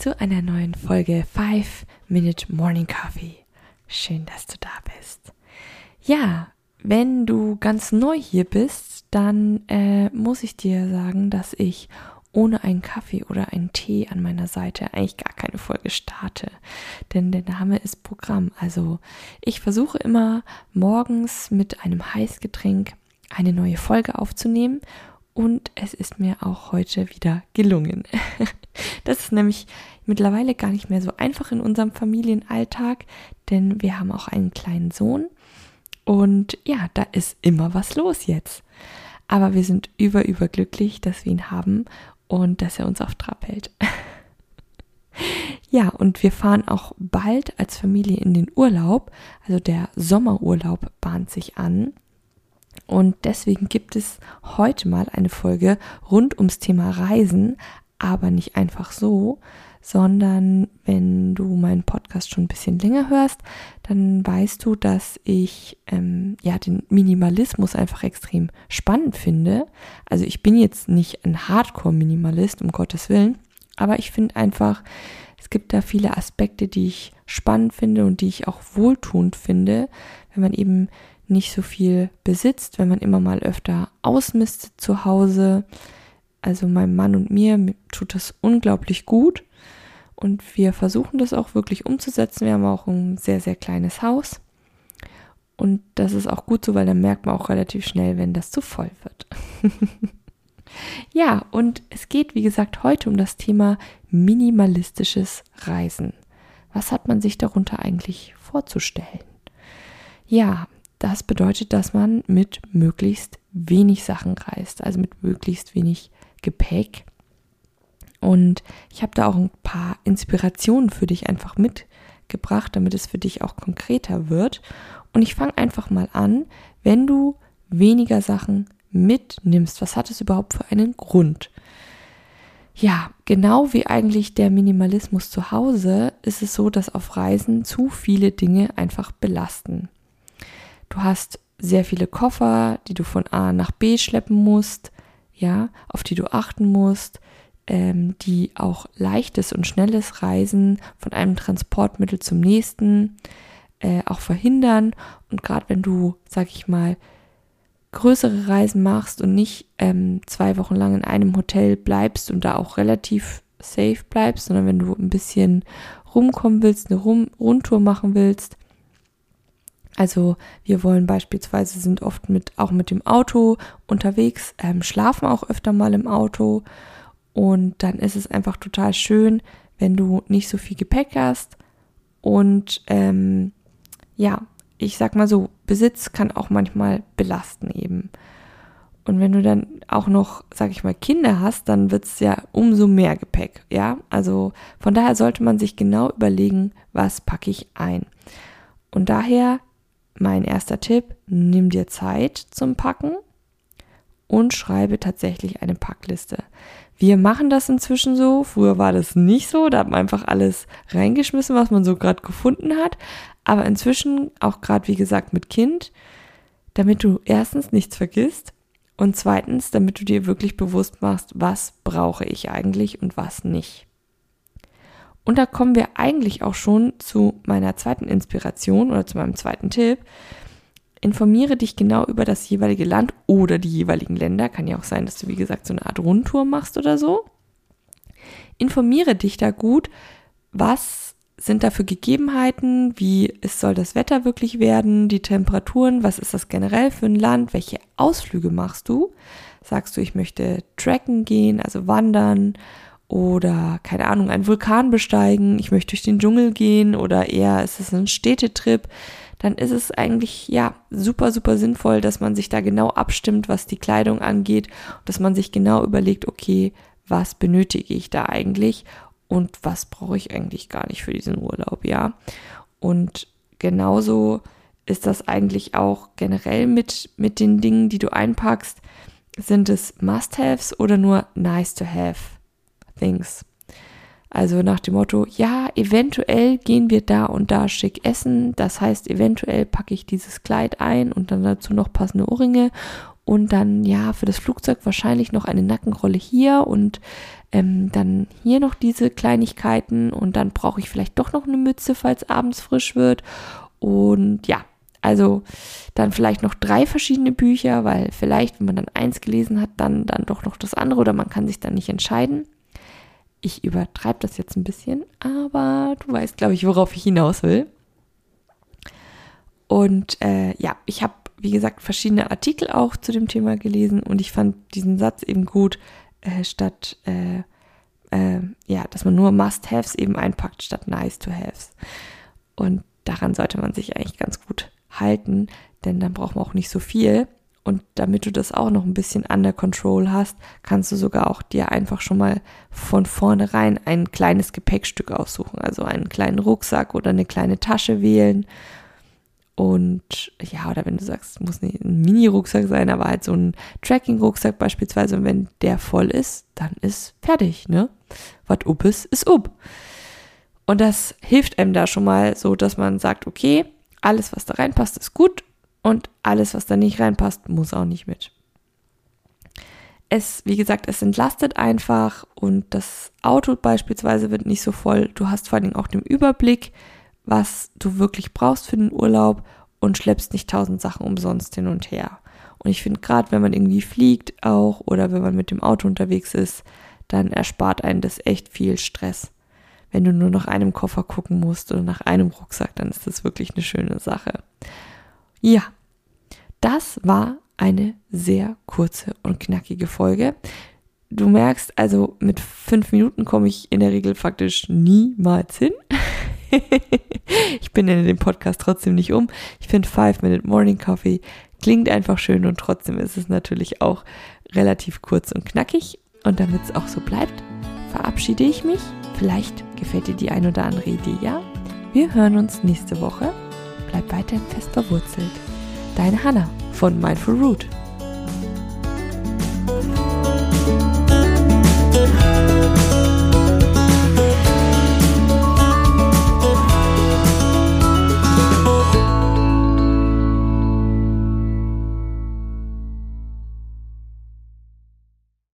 zu einer neuen Folge 5 Minute Morning Coffee. Schön, dass du da bist. Ja, wenn du ganz neu hier bist, dann äh, muss ich dir sagen, dass ich ohne einen Kaffee oder einen Tee an meiner Seite eigentlich gar keine Folge starte. Denn der Name ist Programm. Also ich versuche immer morgens mit einem Heißgetränk eine neue Folge aufzunehmen und es ist mir auch heute wieder gelungen. Das ist nämlich mittlerweile gar nicht mehr so einfach in unserem Familienalltag, denn wir haben auch einen kleinen Sohn und ja, da ist immer was los jetzt. Aber wir sind über überglücklich, dass wir ihn haben und dass er uns auf Trab hält. ja, und wir fahren auch bald als Familie in den Urlaub. Also der Sommerurlaub bahnt sich an. Und deswegen gibt es heute mal eine Folge rund ums Thema Reisen, aber nicht einfach so, sondern wenn du meinen Podcast schon ein bisschen länger hörst, dann weißt du, dass ich ähm, ja den Minimalismus einfach extrem spannend finde. Also ich bin jetzt nicht ein Hardcore-Minimalist, um Gottes Willen, aber ich finde einfach, es gibt da viele Aspekte, die ich spannend finde und die ich auch wohltuend finde, wenn man eben nicht so viel besitzt, wenn man immer mal öfter ausmistet zu Hause. Also meinem Mann und mir tut das unglaublich gut und wir versuchen das auch wirklich umzusetzen. Wir haben auch ein sehr, sehr kleines Haus. Und das ist auch gut so, weil dann merkt man auch relativ schnell, wenn das zu voll wird. ja, und es geht, wie gesagt, heute um das Thema minimalistisches Reisen. Was hat man sich darunter eigentlich vorzustellen? Ja, das bedeutet, dass man mit möglichst wenig Sachen reist, also mit möglichst wenig Gepäck. Und ich habe da auch ein paar Inspirationen für dich einfach mitgebracht, damit es für dich auch konkreter wird. Und ich fange einfach mal an, wenn du weniger Sachen mitnimmst, was hat es überhaupt für einen Grund? Ja, genau wie eigentlich der Minimalismus zu Hause ist es so, dass auf Reisen zu viele Dinge einfach belasten. Du hast sehr viele Koffer, die du von A nach B schleppen musst, ja, auf die du achten musst, ähm, die auch leichtes und schnelles Reisen von einem Transportmittel zum nächsten äh, auch verhindern. Und gerade wenn du, sag ich mal, größere Reisen machst und nicht ähm, zwei Wochen lang in einem Hotel bleibst und da auch relativ safe bleibst, sondern wenn du ein bisschen rumkommen willst, eine Rum Rundtour machen willst, also wir wollen beispielsweise sind oft mit auch mit dem Auto unterwegs, ähm, schlafen auch öfter mal im Auto und dann ist es einfach total schön, wenn du nicht so viel Gepäck hast und ähm, ja, ich sag mal so, Besitz kann auch manchmal belasten eben. Und wenn du dann auch noch, sag ich mal, Kinder hast, dann wird es ja umso mehr Gepäck, ja. Also von daher sollte man sich genau überlegen, was packe ich ein. Und daher mein erster Tipp, nimm dir Zeit zum Packen und schreibe tatsächlich eine Packliste. Wir machen das inzwischen so. Früher war das nicht so. Da hat man einfach alles reingeschmissen, was man so gerade gefunden hat. Aber inzwischen, auch gerade wie gesagt mit Kind, damit du erstens nichts vergisst und zweitens, damit du dir wirklich bewusst machst, was brauche ich eigentlich und was nicht. Und da kommen wir eigentlich auch schon zu meiner zweiten Inspiration oder zu meinem zweiten Tipp. Informiere dich genau über das jeweilige Land oder die jeweiligen Länder. Kann ja auch sein, dass du, wie gesagt, so eine Art Rundtour machst oder so. Informiere dich da gut, was sind da für Gegebenheiten, wie soll das Wetter wirklich werden, die Temperaturen, was ist das generell für ein Land, welche Ausflüge machst du? Sagst du, ich möchte tracken gehen, also wandern oder keine Ahnung, einen Vulkan besteigen, ich möchte durch den Dschungel gehen oder eher ist es ein Städtetrip, dann ist es eigentlich ja super, super sinnvoll, dass man sich da genau abstimmt, was die Kleidung angeht, dass man sich genau überlegt, okay, was benötige ich da eigentlich und was brauche ich eigentlich gar nicht für diesen Urlaub, ja. Und genauso ist das eigentlich auch generell mit, mit den Dingen, die du einpackst. Sind es Must-Haves oder nur Nice-to-Have Things? Also nach dem Motto, ja, eventuell gehen wir da und da schick essen. Das heißt, eventuell packe ich dieses Kleid ein und dann dazu noch passende Ohrringe. Und dann, ja, für das Flugzeug wahrscheinlich noch eine Nackenrolle hier und ähm, dann hier noch diese Kleinigkeiten. Und dann brauche ich vielleicht doch noch eine Mütze, falls abends frisch wird. Und ja, also dann vielleicht noch drei verschiedene Bücher, weil vielleicht, wenn man dann eins gelesen hat, dann, dann doch noch das andere oder man kann sich dann nicht entscheiden. Ich übertreibe das jetzt ein bisschen, aber du weißt, glaube ich, worauf ich hinaus will. Und äh, ja, ich habe, wie gesagt, verschiedene Artikel auch zu dem Thema gelesen und ich fand diesen Satz eben gut, äh, statt, äh, äh ja, dass man nur Must-Haves eben einpackt, statt Nice-to-Haves. Und daran sollte man sich eigentlich ganz gut halten, denn dann braucht man auch nicht so viel. Und damit du das auch noch ein bisschen under control hast, kannst du sogar auch dir einfach schon mal von vornherein ein kleines Gepäckstück aussuchen. Also einen kleinen Rucksack oder eine kleine Tasche wählen. Und ja, oder wenn du sagst, muss nicht ein Mini-Rucksack sein, aber halt so ein Tracking-Rucksack beispielsweise. Und wenn der voll ist, dann ist fertig, ne? Was up ist, ist up. Und das hilft einem da schon mal so, dass man sagt, okay, alles, was da reinpasst, ist gut und alles, was da nicht reinpasst, muss auch nicht mit. Es, wie gesagt, es entlastet einfach und das Auto beispielsweise wird nicht so voll. Du hast vor allem auch den Überblick, was du wirklich brauchst für den Urlaub und schleppst nicht tausend Sachen umsonst hin und her. Und ich finde, gerade wenn man irgendwie fliegt auch oder wenn man mit dem Auto unterwegs ist, dann erspart einen das echt viel Stress. Wenn du nur nach einem Koffer gucken musst oder nach einem Rucksack, dann ist das wirklich eine schöne Sache. Ja, das war eine sehr kurze und knackige Folge. Du merkst, also mit fünf Minuten komme ich in der Regel faktisch niemals hin. ich bin in dem Podcast trotzdem nicht um. Ich finde Five Minute Morning Coffee klingt einfach schön und trotzdem ist es natürlich auch relativ kurz und knackig. Und damit es auch so bleibt, verabschiede ich mich. Vielleicht gefällt dir die ein oder andere Idee, ja? Wir hören uns nächste Woche. Bleib weiterhin fest verwurzelt. Deine Hanna von Mindful Root.